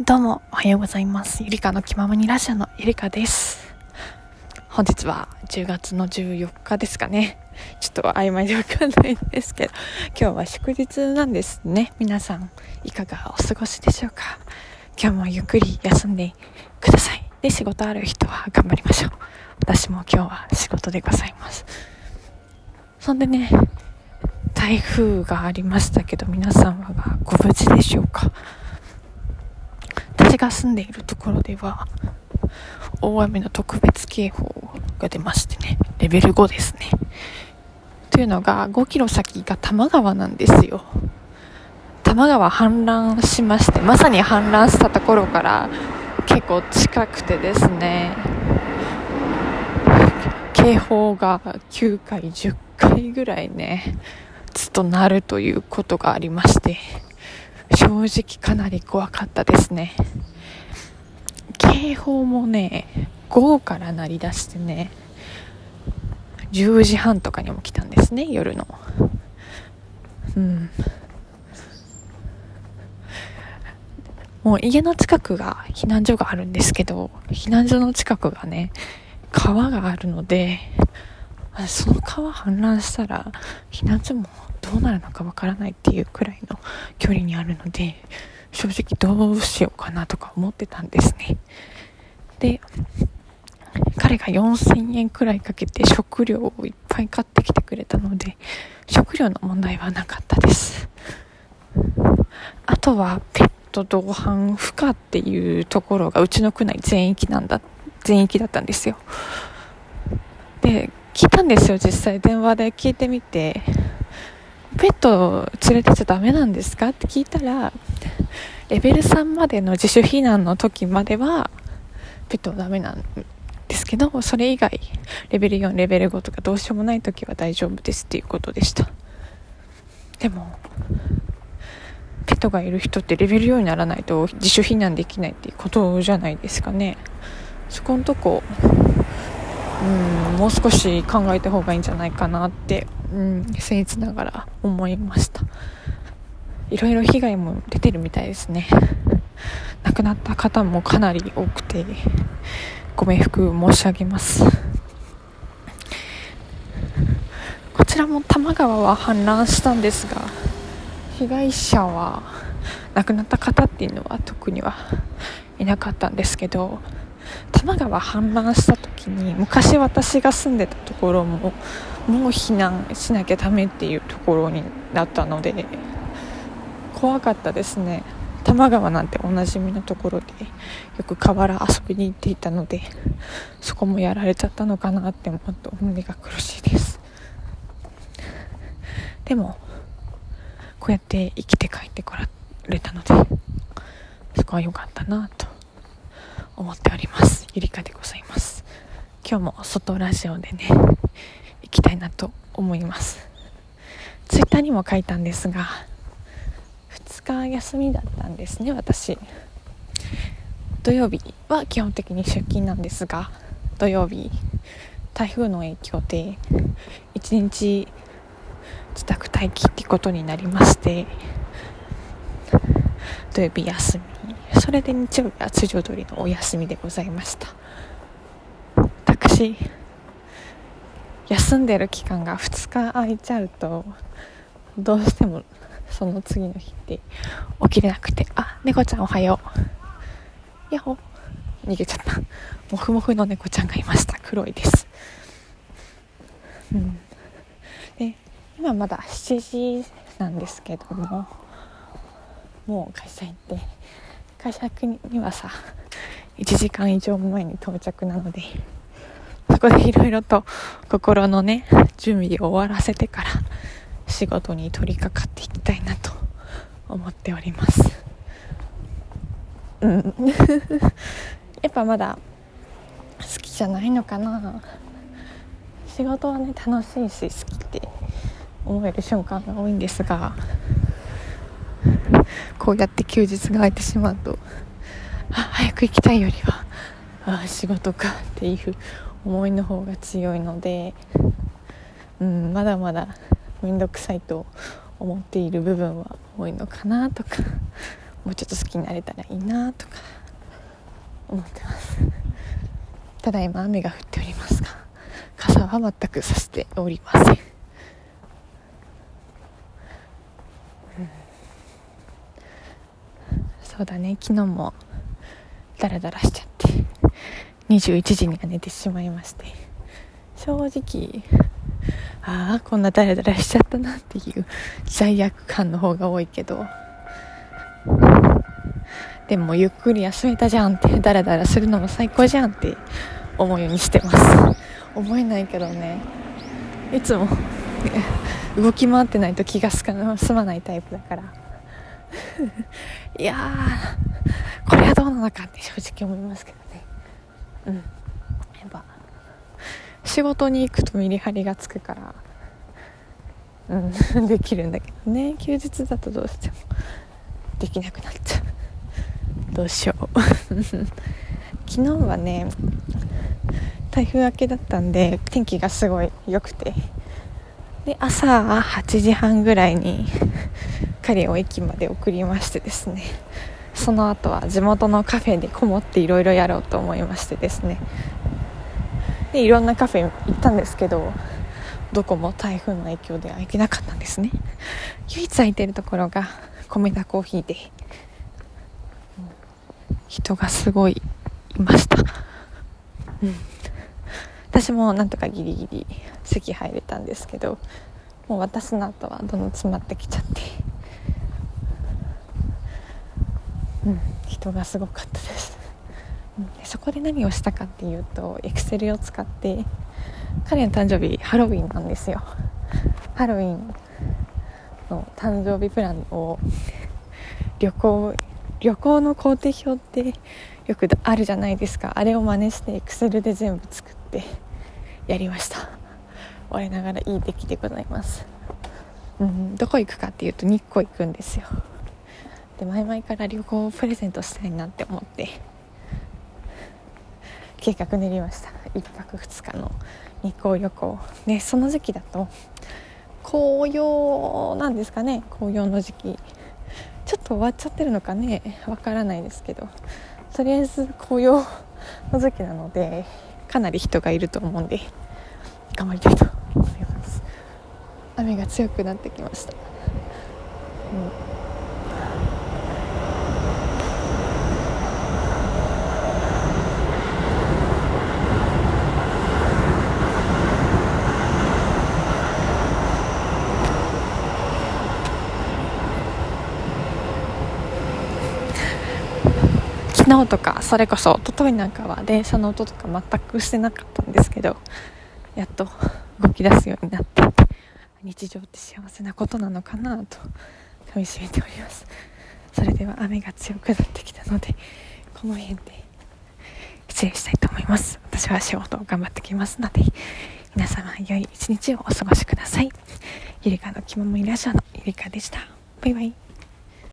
どうもおはようございます。ゆりかの気ままにラジオのゆりかです。本日は10月の14日ですかね。ちょっと曖昧でわかんないんですけど。今日は祝日なんですね。皆さんいかがお過ごしでしょうか。今日もゆっくり休んでください。で仕事ある人は頑張りましょう。私も今日は仕事でございます。そんでね台風がありましたけど皆さんはご無事でしょうか？が住んでいるところでは大雨の特別警報が出ましてねレベル5ですね。というのが5キロ先が多摩川なんですよ。多摩川氾濫しましてまさに氾濫したところから結構近くてですね警報が9回10回ぐらいねずっとなるということがありまして正直かなり怖かったですね。警報もね午後から鳴り出してね10時半とかにも来たんですね夜の。うん。もう家の近くが避難所があるんですけど避難所の近くがね川があるのでその川氾濫したら避難所もどうなるのかわからないっていうくらいの距離にあるので正直どうしようかなとか思ってたんですね。で彼が4000円くらいかけて食料をいっぱい買ってきてくれたので食料の問題はなかったです。あとはペット同伴不可っていうところがうちの区内全域なんだ全域だったんですよ。で聞いたんですよ実際。電話で聞いてみてペット連れてちゃダメなんですか？って聞いたら、レベル3までの自主避難の時までは、ペットはダメなんですけど、それ以外、レベル4、レベル5とかどうしようもない時は大丈夫ですっていうことでした。でも、ペットがいる人ってレベル4にならないと自主避難できないっていうことじゃないですかね。そこのとこ、うん、もう少し考えた方がいいんじゃないかなってうん、僭越ながら思いました。いろいろ被害も出てるみたいですね。亡くなった方もかなり多くてご冥福申し上げます。こちらも多摩川は氾濫したんですが被害者は亡くなった方っていうのは特にはいなかったんですけど多摩川氾濫した時に昔私が住んでたところももう避難しなきゃダメっていうところになったので怖かったですね。多摩川なんておなじみのところでよく河原遊びに行っていたのでそこもやられちゃったのかなって思うと胸が苦しいです。でもこうやって生きて帰ってこられたのでそこは良かったなと思っております。ゆりかでございます。今日も外ラジオでね行きたいなと思います。ツイッターにも書いたんですが2日休みだったんですね私。土曜日は基本的に出勤なんですが土曜日台風の影響で1日自宅待機ってことになりまして土曜日休み。それで日曜日は通常通りのお休みでございました。私休んでる期間が2日空いちゃうとどうしてもその次の日って起きれなくてあ猫ちゃんおはよう。やっほ逃げちゃった。モフモフの猫ちゃんがいました。黒いです。うん。で今まだ7時なんですけどももう会社行って会社にはさ1時間以上前に到着なのでこでいろいろと心のね準備を終わらせてから仕事に取り掛かっていきたいなと思っております。うん。やっぱまだ好きじゃないのかな。仕事はね楽しいし好きって思える瞬間が多いんですがこうやって休日が空いてしまうとあ早く行きたいよりはあ仕事かっていう思いの方が強いので、うん、まだまだ面倒くさいと思っている部分は多いのかなとかもうちょっと好きになれたらいいなとか思ってます。ただいま雨が降っておりますが傘は全くさしておりません、そうだね。昨日もダラダラしちゃって。21時には寝てしまいまして。正直ああこんなダラダラしちゃったなっていう罪悪感の方が多いけど。でもゆっくり休めたじゃんってダラダラするのも最高じゃんって思うようにしてます。思えないけどね。いつも、動き回ってないと気が済まないタイプだから。いやーこれはどうなのかって正直思いますけど。うん。やっぱ。仕事に行くとメリハリがつくから。うん。できるんだけどね。休日だとどうしても。できなくなっちゃう。どうしよう。昨日はね台風明けだったんで天気がすごい良くて。で朝8時半ぐらいに彼を駅まで送りましてですねその後は地元のカフェにこもっていろいろやろうと思いましてですね。でいろんなカフェ行ったんですけどどこも台風の影響では行けなかったんですね。唯一空いてるところが米田コーヒーで人がすごいいました、うん、私もなんとかギリギリ席入れたんですけどもう私の後はどんどん詰まってきちゃってうん人がすごかったです。うんそこで何をしたかっていうとエクセルを使って彼の誕生日ハロウィンなんですよ。ハロウィンの誕生日プランを旅行旅行の工程表ってよくあるじゃないですか。あれを真似してエクセルで全部作ってやりました。我ながらいい出来でございます。うんどこ行くかっていうと日光行くんですよ。で前々から旅行をプレゼントしたいなって思って計画練りました。1泊2日の日光旅行。でその時期だと紅葉なんですかね。紅葉の時期。ちょっと終わっちゃってるのかね。わからないですけど。とりあえず紅葉の時期なのでかなり人がいると思うんで頑張りたいと思います。雨が強くなってきました、うん。昨日とかそれこそ一昨日なんかは電車の音とか全くしてなかったんですけどやっと動き出すようになって日常って幸せなことなのかなとかみしめておりますそれでは雨が強くなってきたのでこの辺で失礼したいと思います私は仕事を頑張ってきますので皆様良い一日をお過ごしくださいゆりかの気ままいラジオのゆりかでしたバイバイ